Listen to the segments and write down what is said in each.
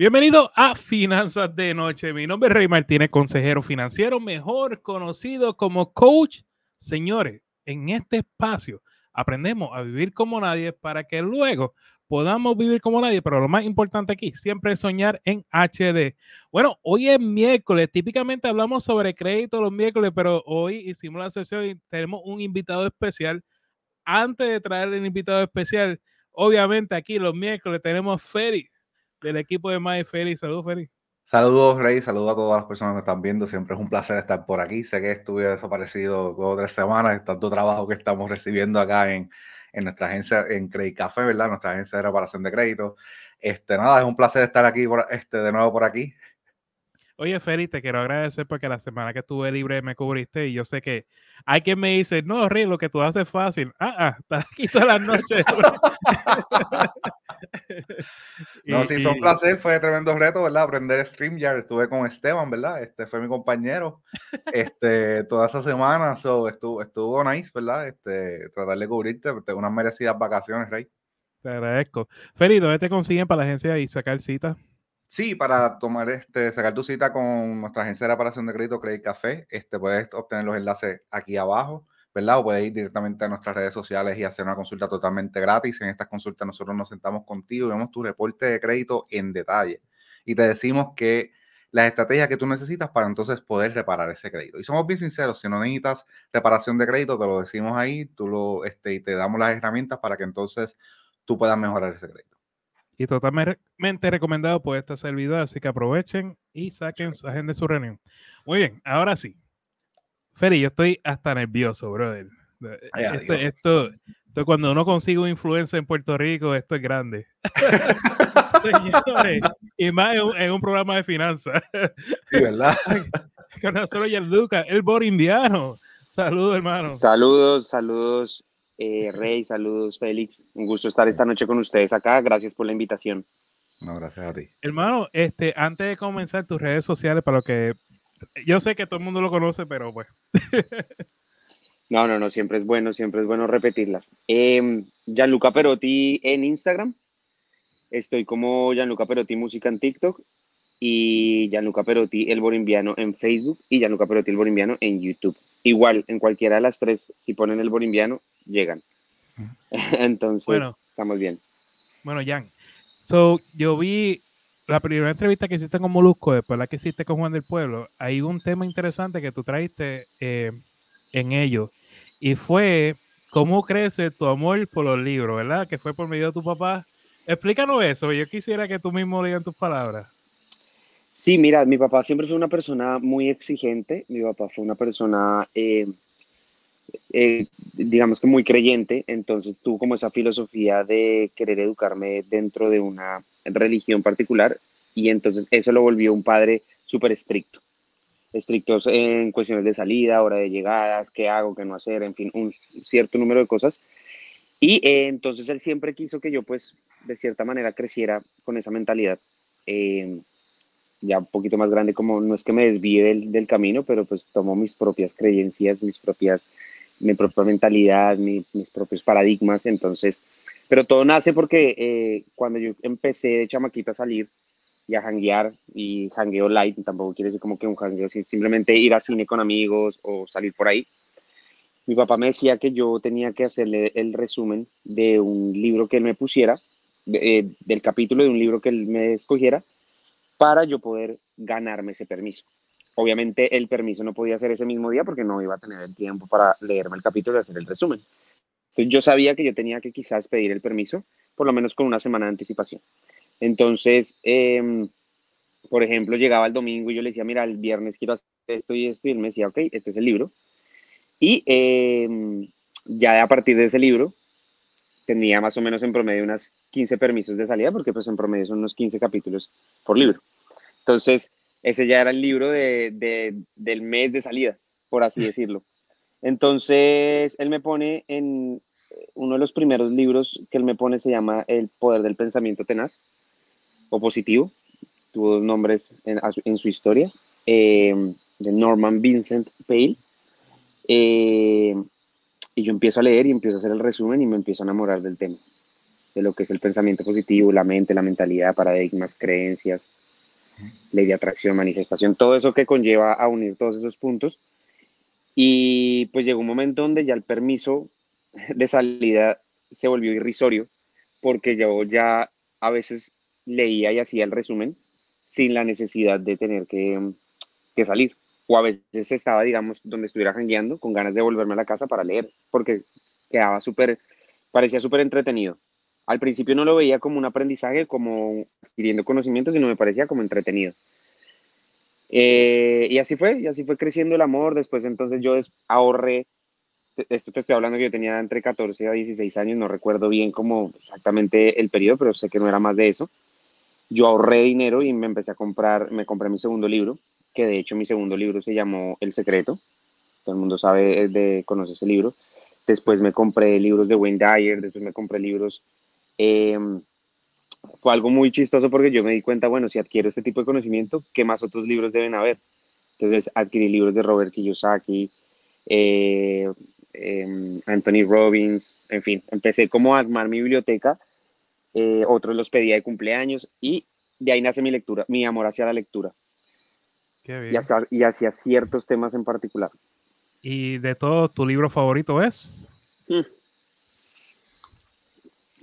Bienvenido a Finanzas de Noche. Mi nombre es Rey Martínez, consejero financiero, mejor conocido como coach. Señores, en este espacio aprendemos a vivir como nadie para que luego podamos vivir como nadie, pero lo más importante aquí, siempre es soñar en HD. Bueno, hoy es miércoles, típicamente hablamos sobre crédito los miércoles, pero hoy hicimos la excepción y tenemos un invitado especial. Antes de traer el invitado especial, obviamente aquí los miércoles tenemos Feri del equipo de My Feri. Saludos, Feri. Saludos, Rey. Saludos a todas las personas que están viendo. Siempre es un placer estar por aquí. Sé que estuve desaparecido dos o tres semanas, tanto trabajo que estamos recibiendo acá en, en nuestra agencia, en Credit Café, ¿verdad? Nuestra agencia de reparación de crédito. Este, nada, es un placer estar aquí por, este, de nuevo por aquí. Oye, Feri, te quiero agradecer porque la semana que estuve libre me cubriste y yo sé que hay quien me dice, no, Rey, lo que tú haces es fácil. Ah, ah, estás aquí todas las noches. no, sí, fue un placer, fue tremendo reto, ¿verdad? Aprender StreamYard. Estuve con Esteban, ¿verdad? Este fue mi compañero este, toda esa semana. So, estuvo, estuvo nice, ¿verdad? Este, tratar de cubrirte, tengo unas merecidas vacaciones, Rey. Te agradezco. Feri, ¿dónde te consiguen para la agencia y sacar cita? Sí, para tomar este, sacar tu cita con nuestra agencia de reparación de crédito Credit Café, este, puedes obtener los enlaces aquí abajo, ¿verdad? O ir directamente a nuestras redes sociales y hacer una consulta totalmente gratis. En estas consultas nosotros nos sentamos contigo y vemos tu reporte de crédito en detalle. Y te decimos que las estrategias que tú necesitas para entonces poder reparar ese crédito. Y somos bien sinceros, si no necesitas reparación de crédito, te lo decimos ahí, tú lo, este, y te damos las herramientas para que entonces tú puedas mejorar ese crédito y totalmente recomendado por esta servidor, así que aprovechen y saquen de su reunión. Muy bien, ahora sí. Feri, yo estoy hasta nervioso, brother. Esto, esto, cuando uno consigue un influencer en Puerto Rico, esto es grande. y más en un, programa de finanzas. Sí, ¿verdad? Con nosotros el Duca, el borindiano. Saludos, hermano. Saludos, saludos. Eh, Rey, saludos, Félix. Un gusto estar esta noche con ustedes acá. Gracias por la invitación. No, gracias a ti. Hermano, este, antes de comenzar tus redes sociales, para lo que yo sé que todo el mundo lo conoce, pero pues. no, no, no, siempre es bueno, siempre es bueno repetirlas. Eh, Gianluca Perotti en Instagram. Estoy como Gianluca Perotti Música en TikTok y Gianluca Perotti el Borimbiano en Facebook y Gianluca Perotti el Borimbiano en YouTube. Igual, en cualquiera de las tres, si ponen el Borimbiano, llegan. Entonces, estamos bien. Bueno, Jan, so, yo vi la primera entrevista que hiciste con Molusco, después la que hiciste con Juan del Pueblo, hay un tema interesante que tú traiste eh, en ello, y fue cómo crece tu amor por los libros, ¿verdad? Que fue por medio de tu papá. Explícanos eso, yo quisiera que tú mismo leas tus palabras. Sí, mira, mi papá siempre fue una persona muy exigente, mi papá fue una persona eh, eh, digamos que muy creyente, entonces tuvo como esa filosofía de querer educarme dentro de una religión particular y entonces eso lo volvió un padre súper estricto. Estrictos en cuestiones de salida, hora de llegada, qué hago, qué no hacer, en fin, un cierto número de cosas. Y eh, entonces él siempre quiso que yo pues de cierta manera creciera con esa mentalidad. Eh, ya un poquito más grande, como no es que me desvíe del, del camino, pero pues tomo mis propias creencias, mis propias mi propia mentalidad, mis propios paradigmas, entonces, pero todo nace porque eh, cuando yo empecé de chamaquita a salir y a janguear, y jangueo light, tampoco quiere decir como que un jangueo, simplemente ir al cine con amigos o salir por ahí, mi papá me decía que yo tenía que hacerle el resumen de un libro que él me pusiera, eh, del capítulo de un libro que él me escogiera, para yo poder ganarme ese permiso. Obviamente el permiso no podía ser ese mismo día porque no iba a tener el tiempo para leerme el capítulo y hacer el resumen. Entonces yo sabía que yo tenía que quizás pedir el permiso, por lo menos con una semana de anticipación. Entonces, em, por ejemplo, llegaba el domingo y yo le decía, mira, el viernes quiero hacer esto y esto, y él me decía, ok, este es el libro. Y em, ya a partir de ese libro, tenía más o menos en promedio unas 15 permisos de salida, porque pues en promedio son unos 15 capítulos por libro. Entonces, ese ya era el libro de, del mes de salida, por así decirlo. Entonces, él me pone en uno de los primeros libros que él me pone, se llama El poder del pensamiento tenaz o positivo. Tuvo dos nombres en, su historia, eh, de Norman Vincent Pale. Eh, y yo empiezo a leer y empiezo a hacer el resumen y me empiezo a enamorar del tema. de lo que es el pensamiento positivo, la mente, la mentalidad, paradigmas, creencias, ley de atracción, manifestación, todo eso que conlleva a unir todos esos puntos. Y pues llegó un momento donde ya el permiso de salida se volvió irrisorio, porque yo ya a veces leía y hacía el resumen sin la necesidad de tener que, que salir. O a veces estaba, digamos, donde estuviera jangueando con ganas de volverme a la casa para leer, porque quedaba súper, parecía súper entretenido. Al principio no lo veía como un aprendizaje, como adquiriendo conocimiento, sino me parecía como entretenido. Eh, y así fue, y así fue creciendo el amor. Después entonces yo ahorré, esto te estoy hablando que yo tenía entre 14 a 16 años, no recuerdo bien cómo exactamente el periodo, pero sé que no era más de eso. Yo ahorré dinero y me empecé a comprar, me compré mi segundo libro, que de hecho mi segundo libro se llamó El Secreto. Todo el mundo sabe, de, conoce ese libro. Después me compré libros de Wayne Dyer, después me compré libros Em, fue algo muy chistoso porque yo me di cuenta, bueno, si adquiero este tipo de conocimiento, ¿qué más otros libros deben haber? Entonces adquirí libros de Robert Kiyosaki, eh, em, Anthony Robbins, en fin, empecé como a armar mi biblioteca, eh, otros los pedía de cumpleaños y de ahí nace mi lectura, mi amor hacia la lectura. Y, hacia, y hacia ciertos temas en particular. ¿Y de todo tu libro favorito es? Mm.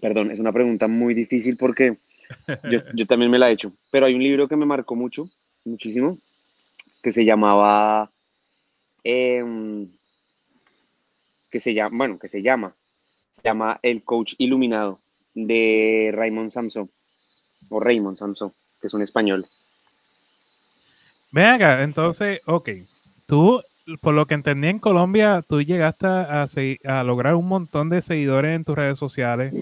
Perdón, es una pregunta muy difícil porque yo, también me la he hecho, pero hay un libro que me marcó mucho, muchísimo, que se llamaba, em, que se llama, bueno, que se llama, se llama El Coach Iluminado de Raymond Samson, o Raymond Samson, que es un español. Ven acá, entonces, ok, tú, por lo que entendí en Colombia, tú llegaste a, a lograr un montón de seguidores en tus redes sociales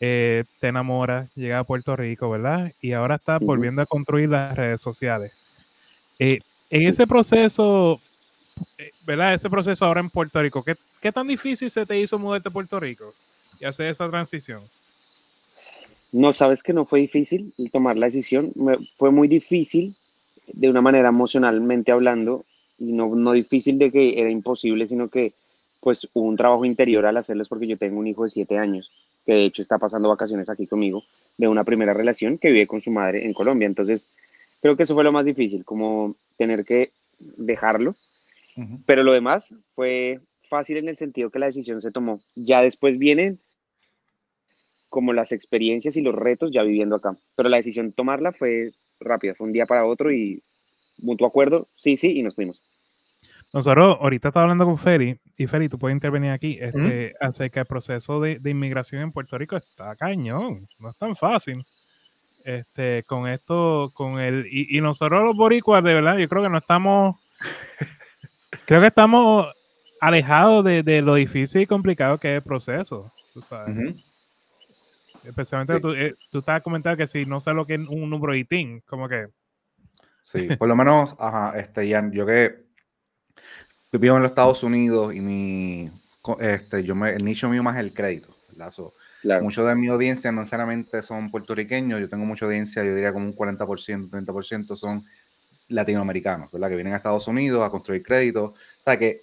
eh, te enamoras, llegas a Puerto Rico, ¿verdad? Y ahora estás volviendo a construir las redes sociales. Eh, en ese proceso, eh, ¿verdad? Ese proceso ahora en Puerto Rico, ¿qué, ¿qué, tan difícil se te hizo mudarte a Puerto Rico y hacer esa transición? No, sabes que no fue difícil tomar la decisión, fue muy difícil de una manera emocionalmente hablando, y no, no difícil de que era imposible, sino que pues hubo un trabajo interior al hacerlo, porque yo tengo un hijo de siete años que de hecho está pasando vacaciones aquí conmigo, de una primera relación que vive con su madre en Colombia. Entonces, creo que eso fue lo más difícil, como tener que dejarlo. Pero lo demás fue fácil en el sentido que la decisión se tomó. Ya después vienen como las experiencias y los retos ya viviendo acá. Pero la decisión de tomarla fue rápida, fue un día para otro y mutuo acuerdo, sí, sí, y nos fuimos. Nosotros ahorita estaba hablando con Feri, y Feri, tú puedes intervenir aquí, este, acerca del proceso de, inmigración en Puerto Rico está cañón, no es tan fácil. Este, con esto, con el, y, nosotros los boricuas, de verdad, yo creo que no estamos, creo que estamos alejados de, lo difícil y complicado que es el proceso, tú sabes. Especialmente tú, eh, tú estabas comentando que si no sé lo que es un número ITIN, como que... Sí, por lo menos, ajá, este, Ian, yo que vivo en los Estados Unidos y mi, este, yo me, el nicho mío más es el crédito. Muchos de mi audiencia no necesariamente son puertorriqueños, yo tengo mucha audiencia, yo diría como un 40%, 30% son latinoamericanos, ¿verdad? Que vienen a Estados Unidos a construir crédito. O sea que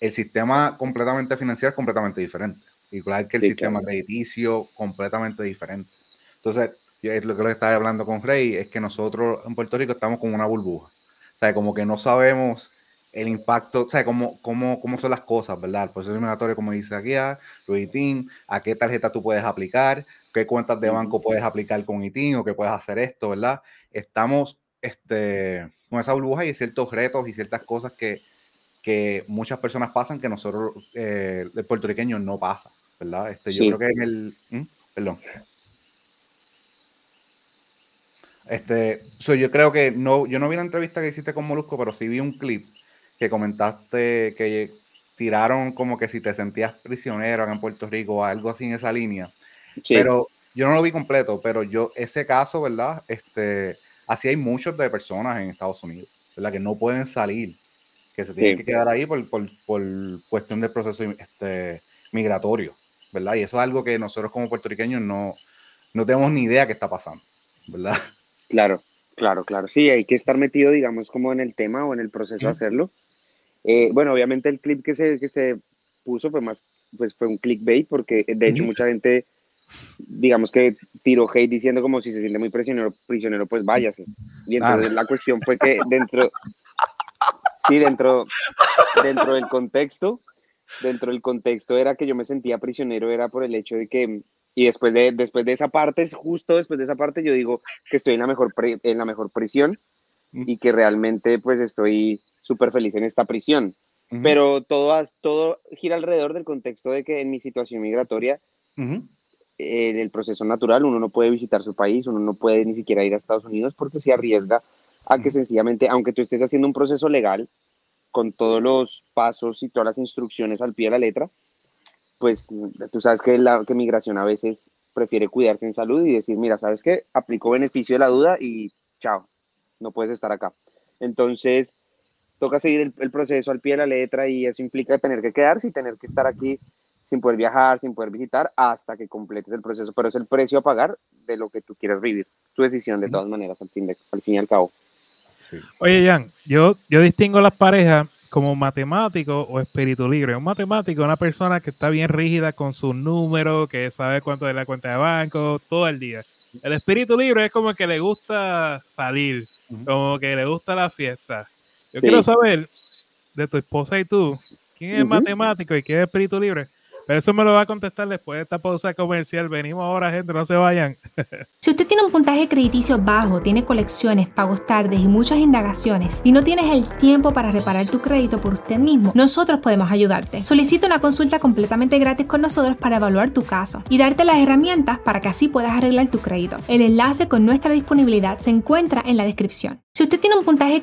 el sistema completamente financiero es completamente diferente. Igual que el sistema crediticio, completamente diferente. Entonces, yo, es lo que le estaba hablando con Rey, es que nosotros en Puerto Rico estamos como una burbuja. O sea, como que no sabemos el impacto, o sea, cómo, cómo, cómo son las cosas, ¿verdad? El proceso eliminatorio, como dice aquí, a ITIN, a qué tarjeta tú puedes aplicar, qué cuentas de banco puedes aplicar con ITIN o qué puedes hacer esto, ¿verdad? Estamos este, con esa burbuja y ciertos retos y ciertas cosas que, que muchas personas pasan que nosotros, eh, el puertorriqueño, no pasa, ¿verdad? Este, yo creo que en el... ¿Mm? Perdón. Este, yo creo que no, yo no vi la entrevista que hiciste con Molusco, pero sí vi un clip que comentaste que tiraron como que si te sentías prisionero en Puerto Rico o algo así en esa línea. Pero yo no lo vi completo, pero yo, ese caso, ¿verdad? Este, así hay muchos de personas en Estados Unidos, ¿verdad? Que no pueden salir, que se tienen que quedar ahí por, por, por, cuestión del proceso este, migratorio, ¿verdad? Y eso es algo que nosotros como puertorriqueños no, no tenemos ni idea que está pasando, ¿verdad? Claro, claro, claro. Sí, hay que estar metido, digamos, como en el tema o en el proceso de hacerlo eh, bueno, obviamente el clip que se, que se puso fue más, pues fue un clickbait, porque de hecho mucha gente digamos que tiró hate diciendo como si se siente muy prisionero, prisionero pues váyase. Y entonces la cuestión fue que dentro, sí, dentro, dentro del contexto, dentro del contexto era que yo me sentía prisionero, era por el hecho de que, y después de, después de esa parte, justo después de esa parte, yo digo que estoy en la mejor, en la mejor prisión y que realmente pues estoy súper feliz en esta prisión. Pero todo, todo gira alrededor del contexto de que en mi situación migratoria, en el proceso natural, uno no puede visitar su país, uno no puede ni siquiera ir a Estados Unidos porque se arriesga a que sencillamente, aunque tú estés haciendo un proceso legal, con todos los pasos y todas las instrucciones al pie de la letra, pues tú sabes que la que migración a veces prefiere cuidarse en salud y decir, mira, ¿sabes qué? Aplico beneficio de la duda y chao, no puedes estar acá. Entonces, toca seguir el, proceso al pie de la letra y eso implica tener que quedarse y tener que estar aquí sin poder viajar, sin poder visitar, hasta que completes el proceso. Pero es el precio a pagar de lo que tú quieras vivir. Tu decisión, de todas maneras, al fin, al fin y al cabo. Oye, Jan, yo, yo distingo las parejas como matemático o espíritu libre. Un matemático es una persona que está bien rígida con sus números, que sabe cuánto es la cuenta de banco, todo el día. El espíritu libre es como que le gusta salir, como que le gusta la fiesta. Yo quiero saber de tu esposa y tú, ¿quién es matemático y quién es espíritu libre? Pero eso me lo va a contestar después de esta pausa comercial. Venimos ahora, gente, no se vayan. si usted tiene un puntaje crediticio bajo, tiene colecciones, pagos tardes y muchas indagaciones y no tienes el tiempo para reparar tu crédito por usted mismo, nosotros podemos ayudarte. Solicita una consulta completamente gratis con nosotros para evaluar tu caso y darte las herramientas para que así puedas arreglar tu crédito. El enlace con nuestra disponibilidad se encuentra en la descripción. Si usted tiene un puntaje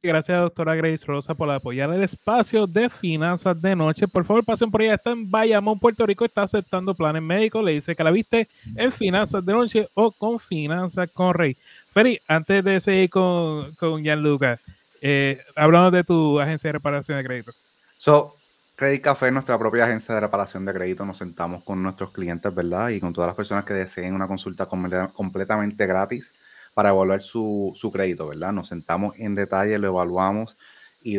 Gracias, doctora Grace Rosa, por apoyar el espacio de finanzas de noche. Por favor, pasen por allá. Está en Bayamón, Puerto Rico. Está aceptando planes médicos. Le dice que la viste en finanzas de noche o con finanzas con Rey. Feri, antes de seguir con, con Gianluca, eh, hablamos de tu agencia de reparación de crédito. So, Credit Café, nuestra propia agencia de reparación de crédito, nos sentamos con nuestros clientes, ¿verdad? Y con todas las personas que deseen una consulta completamente gratis para evaluar su, su crédito, ¿verdad? Nos sentamos en detalle, lo evaluamos y,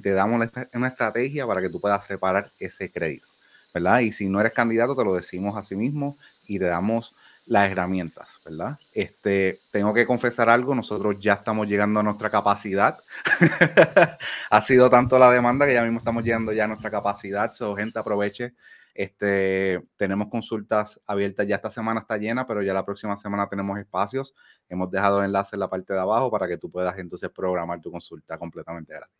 te damos una estrategia para que tú puedas reparar ese crédito, ¿verdad? Y si no eres candidato, te lo decimos a sí mismo y te damos las herramientas, ¿verdad? Este, tengo que confesar algo, nosotros ya estamos llegando a nuestra capacidad. ha sido tanto la demanda que ya mismo estamos llegando ya a nuestra capacidad. So, gente, aproveche este, tenemos consultas abiertas, ya esta semana está llena, pero ya la próxima semana tenemos espacios. Hemos dejado el enlace en la parte de abajo para que tú puedas entonces programar tu consulta completamente gratis.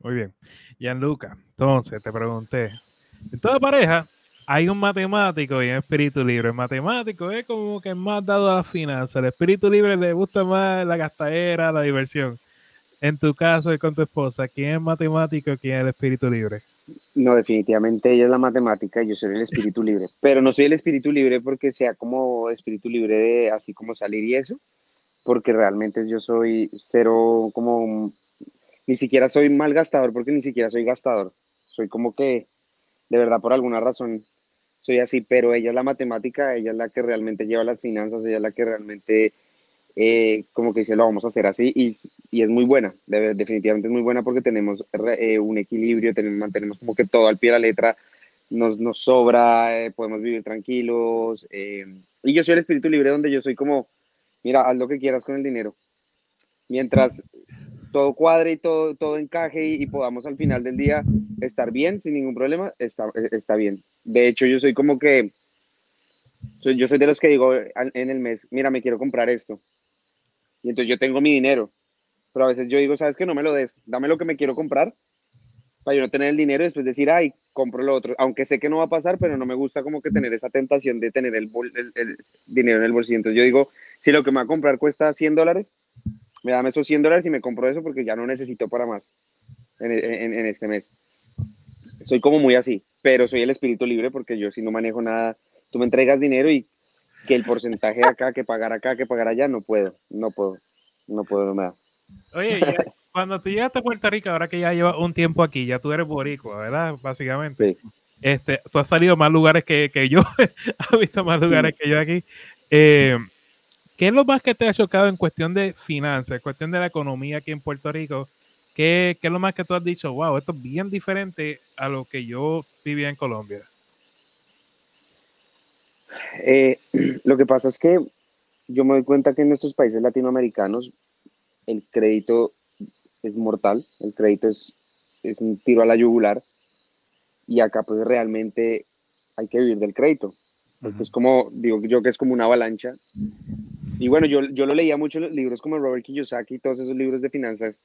Muy bien. Gianluca, entonces te pregunté, en toda pareja hay un matemático y un espíritu libre. El matemático es como que más dado a la finanza. El espíritu libre le gusta más la gastadera, la diversión. En tu caso y con tu esposa, ¿quién es matemático y quién es el espíritu libre? No, definitivamente ella es la matemática y yo soy el espíritu libre. Pero no soy el espíritu libre porque sea como espíritu libre de así como salir y eso, porque realmente yo soy cero como ni siquiera soy mal gastador porque ni siquiera soy gastador. Soy como que de verdad por alguna razón soy así, pero ella es la matemática, ella es la que realmente lleva las finanzas, ella es la que realmente eh, como que dice, lo vamos a hacer así y, y es muy buena, definitivamente es muy buena porque tenemos eh, un equilibrio, tenemos, mantenemos como que todo al pie de la letra, nos, nos sobra, eh, podemos vivir tranquilos. y yo soy el espíritu libre donde yo soy como, mira, haz lo que quieras con el dinero. Mientras todo cuadre y todo, todo encaje y, podamos al final del día estar bien sin ningún problema, está, está bien. De hecho, yo soy como que, yo soy de los que digo en el mes, mira, me quiero comprar esto y entonces yo tengo mi dinero. Pero a veces yo digo, ¿sabes qué? No me lo des, dame lo que me quiero comprar para yo no tener el dinero y después decir, ay, compro lo otro. Aunque sé que no va a pasar, pero no me gusta como que tener esa tentación de tener el, el, dinero en el bolsillo. Entonces yo digo, si lo que me va a comprar cuesta 100 dólares, me dame esos 100 dólares y me compro eso porque ya no necesito para más en, en, en este mes. Soy como muy así, pero soy el espíritu libre porque yo si no manejo nada, tú me entregas dinero y que el porcentaje de acá, que pagar acá, que pagar allá, no puedo, no puedo, no puedo, no me da. Oye, cuando tú llegaste a Puerto Rico, ahora que ya llevas un tiempo aquí, ya tú eres boricua, ¿verdad? Básicamente. Sí. Este, tú has salido a más lugares que, que yo, has visto más lugares que yo aquí. Eh, ¿Qué es lo más que te ha chocado en cuestión de finanzas, en cuestión de la economía aquí en Puerto Rico? ¿Qué, qué es lo más que tú has dicho? Wow, esto es bien diferente a lo que yo vivía en Colombia. Eh, lo que pasa es que yo me doy cuenta que en nuestros países latinoamericanos el crédito es mortal, el crédito es, es un tiro a la yugular y acá pues realmente hay que vivir del crédito. Porque es como, digo yo que es como una avalancha. Y bueno, yo, yo lo leía mucho en los libros como Robert Kiyosaki y todos esos libros de finanzas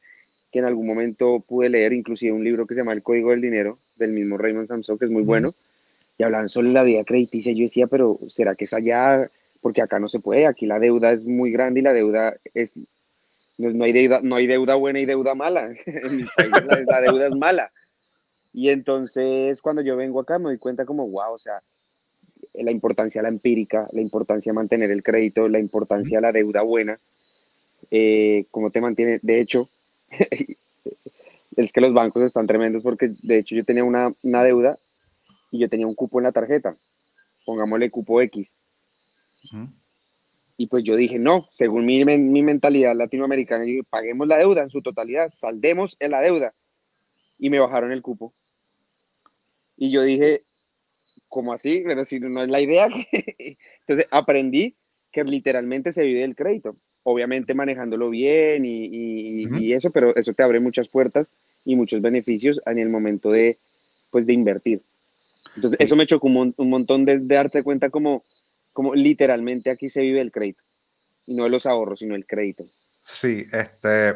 que en algún momento pude leer, inclusive un libro que se llama El Código del Dinero, del mismo Raymond Samson, que es muy bueno, y hablaban sobre la vida crediticia. Yo decía, pero ¿será que es allá? Porque acá no se puede, aquí la deuda es muy grande y la deuda es, no, no hay, deuda, no hay deuda buena y deuda mala. en mi país la, deuda es mala. Y entonces cuando yo vengo acá me doy cuenta como, wow, o sea, la importancia de la empírica, la importancia de mantener el crédito, la importancia de la deuda buena, eh, cómo te mantiene. De hecho, es que los bancos están tremendos porque de hecho yo tenía una, una deuda y yo tenía un cupo en la tarjeta, pongámosle cupo X. Y pues yo dije, no, según mi, mi mentalidad latinoamericana, yo dije, paguemos la deuda en su totalidad, saldemos en la deuda. Y me bajaron el cupo. Y yo dije, ¿cómo así? Pero si no es la idea. Entonces aprendí que literalmente se vive del crédito. Obviamente manejándolo bien y, y- eso, pero eso te abre muchas puertas y muchos beneficios en el momento de, pues, de invertir. Entonces, Sí. eso me chocó un, un montón de, de darte cuenta como, como literalmente aquí se vive el crédito. Y no de los ahorros, sino el crédito. Sí, este,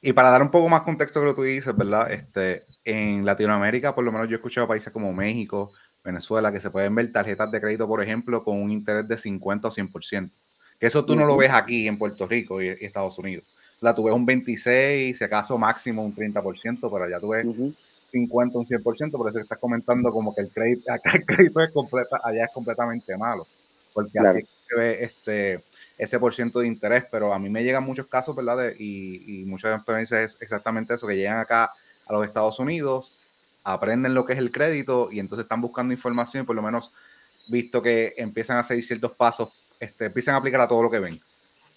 y para dar un poco más contexto a lo que tú dices, ¿verdad? Este, en Latinoamérica, por lo menos yo he escuchado países como México, Venezuela, que se pueden ver tarjetas de crédito, por ejemplo, con un interés de 50 o 100%. Que eso tú no lo ves aquí en Puerto Rico y, y Estados Unidos. La tú ves un 26, si acaso máximo un 30%, pero allá tú ves Ujú. 50, un 100%, por eso estás comentando como que el crédito, acá el crédito es completa, allá es completamente malo, porque Claro. así se ve este, ese por ciento de interés, pero a mí me llegan muchos casos, ¿verdad? De- y, y muchas experiencias es exactamente eso, que llegan acá a los Estados Unidos, aprenden lo que es el crédito y entonces están buscando información y por lo menos visto que empiezan a seguir ciertos pasos, este, empiezan a aplicar a todo lo que ven,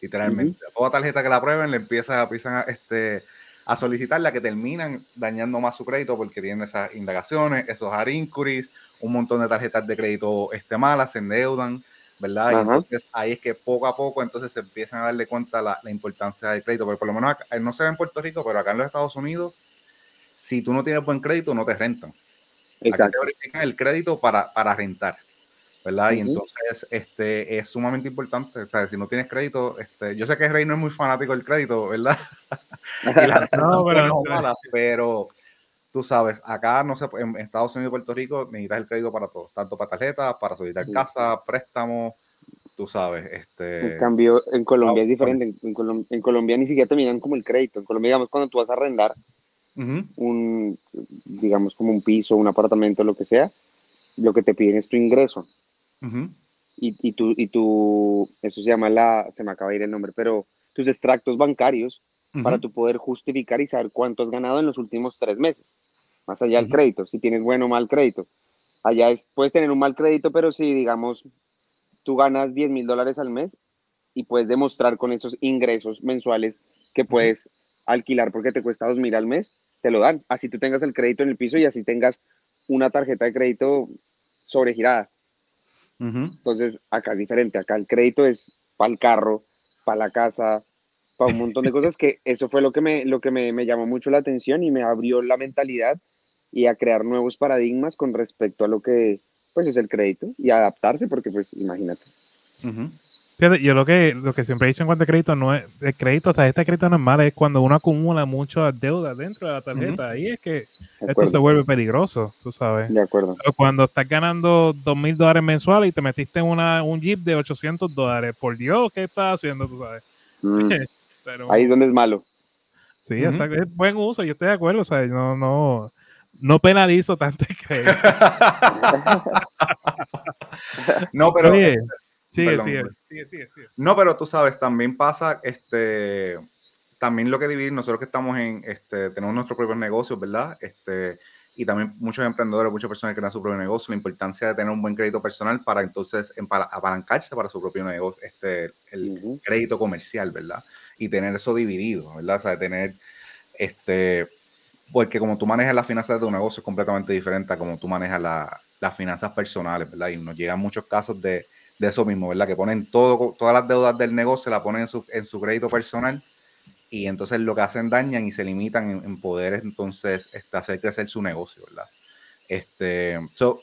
literalmente. A toda tarjeta que la aprueben le empiezan, empiezan a, este, a solicitarla que terminan dañando más su crédito porque tienen esas indagaciones, esos hard inquiries, un montón de tarjetas de crédito este, malas, se endeudan, ¿verdad? Y Ajá. entonces ahí es que poco a poco entonces se empiezan a darle cuenta la, la importancia del crédito, porque por lo menos acá, no se ve en Puerto Rico, pero acá en los Estados Unidos, si tú no tienes buen crédito, no te rentan. Aquí te Exacto. verifican el crédito para, para rentar, ¿verdad? Y Ujú. entonces este, es sumamente importante, o sea, si no tienes crédito, este, yo sé que Rey no es muy fanático del crédito, ¿verdad? Y las No, no, pero- malas, pero tú sabes, acá no sé, en Estados Unidos y Puerto Rico necesitas el crédito para todo, tanto para tarjetas, para solicitar Sí. casa, préstamos, tú sabes, este... En cambio, en Colombia ah, es diferente. En, en Colom- en Colombia ni siquiera te miran como el crédito. En Colombia, digamos, cuando tú vas a arrendar un, digamos, como un piso, un apartamento, lo que sea, lo que te piden es tu ingreso. Y, y, tú, y tú, eso se llama la, se me acaba de ir el nombre, pero tus extractos bancarios para tu poder justificar y saber cuánto has ganado en los últimos tres meses. Más allá del crédito, si tienes bueno o mal crédito. Allá es, puedes tener un mal crédito, pero si, digamos, tú ganas 10 mil dólares al mes y puedes demostrar con esos ingresos mensuales que puedes alquilar porque te cuesta 2 mil al mes, te lo dan. Así tú tengas el crédito en el piso y así tengas una tarjeta de crédito sobregirada. ujú. Entonces, acá es diferente. Acá el crédito es para el carro, para la casa, para un montón de cosas que eso fue lo que, me, lo que me, me llamó mucho la atención y me abrió la mentalidad y a crear nuevos paradigmas con respecto a lo que pues es el crédito y adaptarse porque pues imagínate. Ujú. Fíjate, yo lo que, lo que siempre he dicho en cuanto a crédito, no es, el crédito, tarjeta de crédito no es cuando uno acumula muchas deudas dentro de la tarjeta. Ahí es que esto se vuelve peligroso, tú sabes. De acuerdo. Pero Cuando estás ganando dos mil dólares mensuales y te metiste en una, un jeep de 800 dólares, por Dios, ¿qué estás haciendo, tú sabes? Mm, Pero, Ahí es donde es malo. sí, exacto, es buen uso, yo estoy de acuerdo, o sea, no, no, no penalizo tanto el crédito. no, pero... Oye, sigue, perdón, sigue, perdón. sigue, sigue, sigue. No, pero tú sabes, también pasa este también lo que dividir, nosotros que estamos en, este, tenemos nuestros propios negocios, ¿verdad? Este, y también muchos emprendedores, muchas personas que crean su propio negocio, la importancia de tener un buen crédito personal para entonces apalancarse para su propio negocio, este, el crédito comercial, ¿verdad? Y tener eso dividido, ¿verdad? O sea, tener, este, porque como tú manejas las finanzas de tu negocio es completamente diferente a como tú manejas las finanzas personales, ¿verdad? Y nos llegan muchos casos de, de, eso mismo, ¿verdad? Que ponen todo, todas las deudas del negocio, la ponen en su, en su crédito personal y entonces lo que hacen dañan y se limitan en, poder entonces este, hacer crecer su negocio, ¿verdad? Este, so,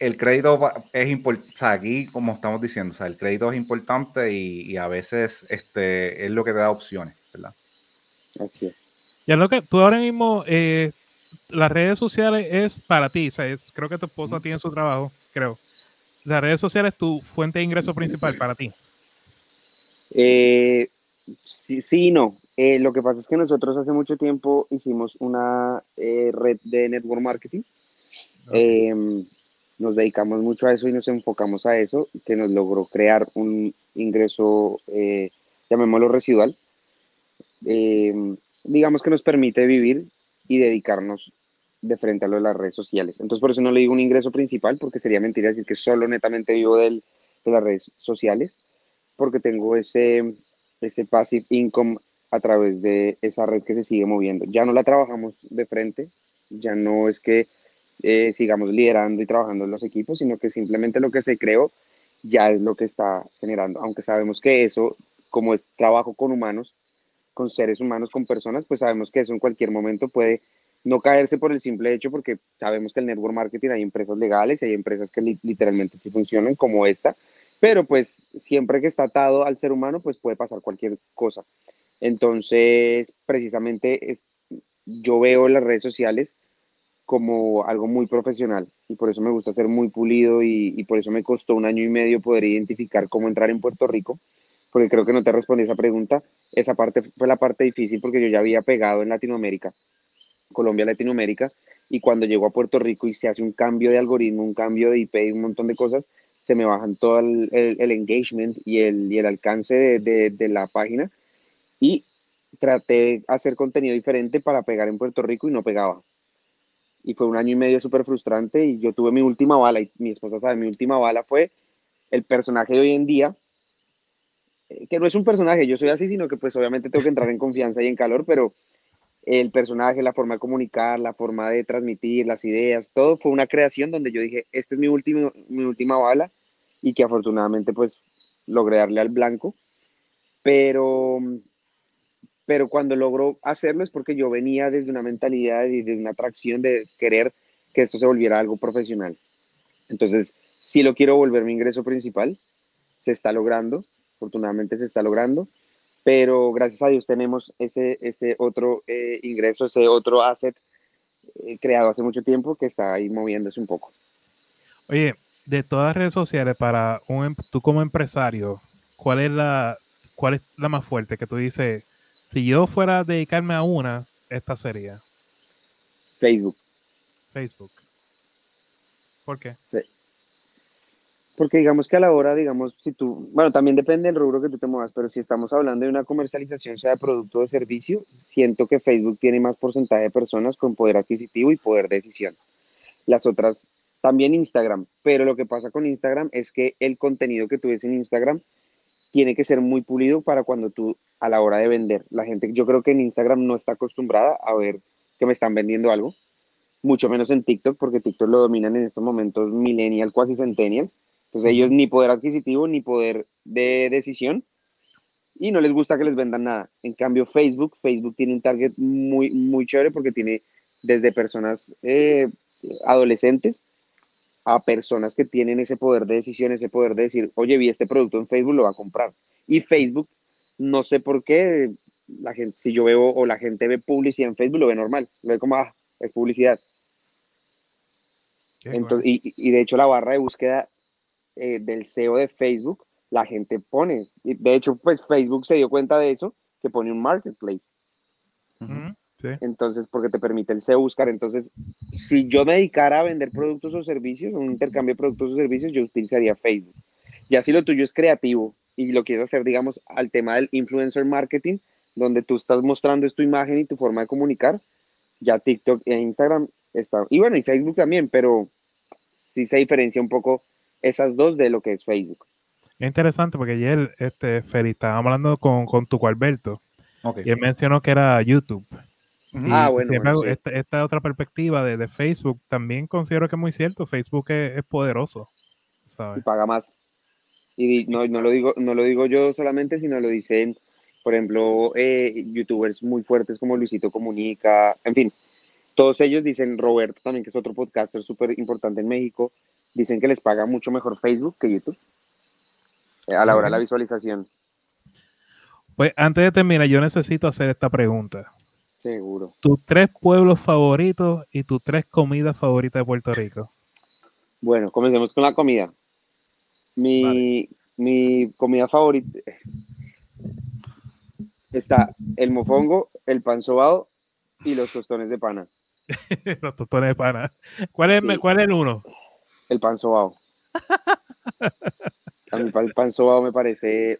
el crédito es importante, o sea, aquí como estamos diciendo, o sea, el crédito es importante y, a veces este, es lo que te da opciones, ¿verdad? Así es. Ya lo que tú ahora mismo, eh, las redes sociales es para ti, o sea, es, creo que tu esposa tiene su trabajo, creo. Las redes sociales es tu fuente de ingreso principal para ti. Eh, Sí, sí y no. Eh, lo que pasa es que nosotros hace mucho tiempo hicimos una eh, red de network marketing. Em, nos dedicamos mucho a eso y nos enfocamos a eso, que nos logró crear un ingreso, eh, llamémoslo residual, em, digamos que nos permite vivir y dedicarnos de frente a lo de las redes sociales. Entonces, por eso no le digo un ingreso principal, porque sería mentira decir que solo netamente vivo de las redes sociales, porque tengo ese, ese passive income a través de esa red que se sigue moviendo. Ya no la trabajamos de frente, ya no es que eh, sigamos liderando y trabajando en los equipos, sino que simplemente lo que se creó ya es lo que está generando, aunque sabemos que eso, como es trabajo con humanos, con seres humanos, con personas, pues sabemos que eso en cualquier momento puede no caerse por el simple hecho, porque sabemos que el network marketing hay empresas legales y hay empresas que literalmente sí funcionan como esta, pero pues siempre que está atado al ser humano, pues puede pasar cualquier cosa. Entonces, precisamente yo veo las redes sociales como algo muy profesional y por eso me gusta ser muy pulido y, por eso me costó un año y medio poder identificar cómo entrar en Puerto Rico, porque creo que no te respondí esa pregunta. Esa parte fue la parte difícil porque yo ya había pegado en Latinoamérica, Colombia, Latinoamérica, y cuando llego a Puerto Rico y se hace un cambio de algoritmo, un cambio de IP y un montón de cosas, se me bajan todo el, el, engagement y el, y el alcance de, de, la página. Y traté de hacer contenido diferente para pegar en Puerto Rico y no pegaba. Y fue un año y medio súper frustrante y yo tuve mi última bala y mi esposa sabe, mi última bala fue el personaje de hoy en día, eh, que no es un personaje, yo soy así, sino que pues obviamente tengo que entrar en confianza y en calor, pero el personaje, la forma de comunicar, la forma de transmitir, las ideas, todo fue una creación donde yo dije, esta es mi, último, mi última bala y que afortunadamente pues logré darle al blanco. Pero, pero cuando logro hacerlo es porque yo venía desde una mentalidad y desde una atracción de querer que esto se volviera algo profesional. Entonces, si lo quiero volver mi ingreso principal, se está logrando, afortunadamente se está logrando pero gracias a Dios tenemos ese, ese otro eh, ingreso, ese otro asset eh, creado hace mucho tiempo que está ahí moviéndose un poco. Oye, de todas las redes sociales, para un, em, tú como empresario, ¿cuál es la, cuál es la más fuerte que tú dices, si yo fuera a dedicarme a una, esta sería? Facebook. Facebook. ¿Por qué? Sí. Porque digamos que a la hora, digamos, si tú, bueno, también depende del rubro que tú te muevas, pero si estamos hablando de una comercialización, sea de producto o de servicio, siento que Facebook tiene más porcentaje de personas con poder adquisitivo y poder de decisión. Las otras, también Instagram, pero lo que pasa con Instagram es que el contenido que tú ves en Instagram tiene que ser muy pulido para cuando tú, a la hora de vender, la gente, yo creo que en Instagram no está acostumbrada a ver que me están vendiendo algo, mucho menos en TikTok, porque TikTok lo dominan en estos momentos millennial, cuasi centennial entonces ellos ni poder adquisitivo ni poder de decisión y no les gusta que les vendan nada. En cambio Facebook, Facebook tiene un target muy, muy chévere porque tiene desde personas eh, adolescentes a personas que tienen ese poder de decisión, ese poder de decir, oye, vi este producto en Facebook, lo va a comprar. Y Facebook, no sé por qué, la gente, si yo veo o la gente ve publicidad en Facebook, lo ve normal, lo ve como, ah, es publicidad. Entonces, y, y, de hecho la barra de búsqueda eh, del SEO de Facebook, la gente pone, de hecho, pues Facebook se dio cuenta de eso, que pone un marketplace. Entonces, porque te permite el SEO buscar. Entonces, si yo me dedicara a vender productos o servicios, un intercambio de productos o servicios, yo utilizaría Facebook. Ya si lo tuyo es creativo y lo quieres hacer, digamos, al tema del influencer marketing, donde tú estás mostrando es tu imagen y tu forma de comunicar, ya TikTok e Instagram están, y bueno, y Facebook también, pero sí se diferencia un poco esas dos de lo que es Facebook. Es interesante porque ayer, este, Feli, estábamos hablando con, con tu Alberto Ok. y él mencionó que era YouTube. Y, Ah, bueno, embargo, bueno, sí. esta, esta otra perspectiva de, de Facebook también considero que es muy cierto. Facebook es, es poderoso, y ¿sabes? paga más. Y no, no, lo digo, no lo digo yo solamente, sino lo dicen, por ejemplo, eh, youtubers muy fuertes como Luisito Comunica, en fin, todos ellos dicen, Roberto también, que es otro podcaster súper importante en México, dicen que les paga mucho mejor Facebook que YouTube eh, a la hora de la visualización, Pues antes de terminar, yo necesito hacer esta pregunta. Seguro. Tus tres pueblos favoritos y tus tres comidas favoritas de Puerto Rico. Bueno, comencemos con la comida. Mi, mi comida favorita está el mofongo, el pan sobado y los tostones de pana. Los tostones de pana. ¿Cuál es, Sí. ¿Cuál es el uno? El pan sobao. A mí el pan sobao me parece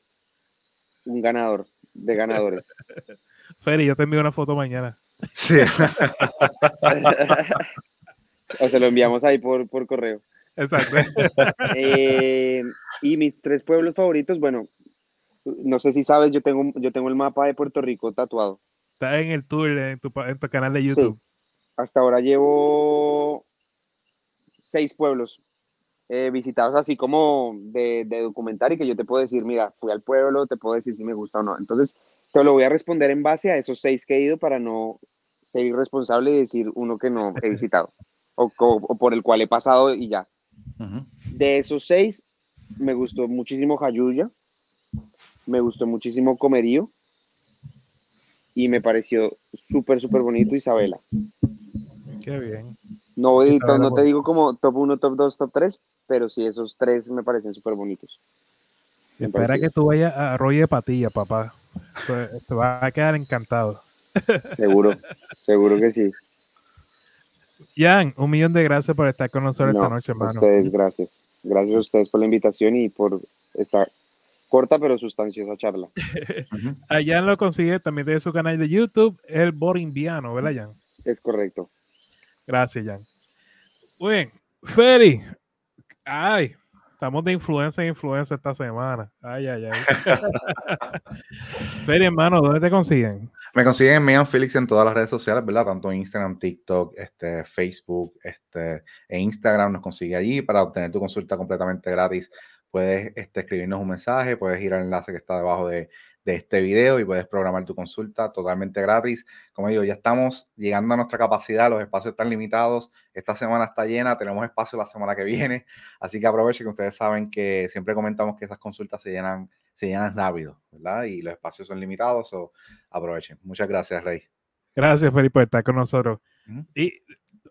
un ganador de ganadores. Feli, yo te envío una foto mañana. Sí. o se lo enviamos ahí por, por correo. Exacto. Eh, y mis tres pueblos favoritos, bueno, no sé si sabes, yo tengo, yo tengo el mapa de Puerto Rico tatuado. Está en el tour en tu, en tu canal de YouTube. Hasta ahora llevo seis pueblos eh, visitados así como de, de documental y que yo te puedo decir, mira, fui al pueblo, te puedo decir si me gusta o no. Entonces, te lo voy a responder en base a esos seis que he ido para no ser irresponsable y decir uno que no he visitado o, o- o por el cual he pasado y ya. De esos seis, me gustó muchísimo Jayuya, me gustó muchísimo Comerío y me pareció súper, súper bonito Isabela. Qué bien. No, voy- Isabela, no te digo como top 1, top 2, top 3, pero sí, esos tres me parecen súper bonitos. Espera que tú vayas a Arroyo de Patilla, papá. Te vas a quedar encantado. Seguro, seguro que sí. Jan, un millón de gracias por estar con nosotros No, esta noche, hermano. ustedes, gracias. Gracias a ustedes por la invitación y por esta corta pero sustanciosa charla. A Jan lo consigue también de su canal de YouTube, El Borimbiano, ¿verdad, Jan? Es correcto. Gracias, Jan. Muy bien. Feli. Ay, estamos de influencia en influencia esta semana. Ay, ay, ay. Feli, hermano, ¿dónde te consiguen? Me consiguen en Megan Felix en todas las redes sociales, ¿verdad? Tanto Instagram, TikTok, este, Facebook, este, e Instagram nos consigue allí para obtener tu consulta completamente gratis. Puedes este, escribirnos un mensaje, puedes ir al enlace que está debajo de, de este video y puedes programar tu consulta totalmente gratis. Como digo, ya estamos llegando a nuestra capacidad, los espacios están limitados. Esta semana está llena, tenemos espacio la semana que viene, así que aprovechen que ustedes saben que siempre comentamos que esas consultas se llenan, se llenan rápido, ¿verdad? Y los espacios son limitados, o aprovechen. Muchas gracias, Rey. Gracias, Feli, por estar con nosotros. Y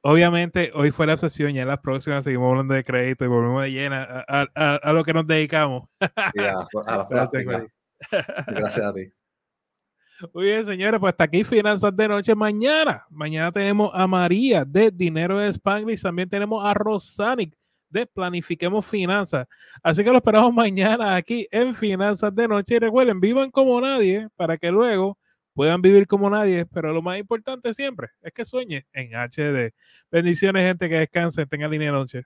obviamente hoy fue la sesión, ya en las próximas seguimos hablando de crédito y volvemos de llena a, a- a- a lo que nos dedicamos. Y a, a las Gracias, prácticas. Gracias a ti. Muy bien, señores, pues hasta aquí Finanzas de Noche. Mañana, mañana tenemos a María de Dinero de Spanglish, también tenemos a Rosanic de Planifiquemos Finanzas. Así que lo esperamos mañana aquí en Finanzas de Noche. Y recuerden, vivan como nadie para que luego puedan vivir como nadie, pero lo más importante siempre es que sueñen en HD. Bendiciones, gente, que descansen, tengan linda noche.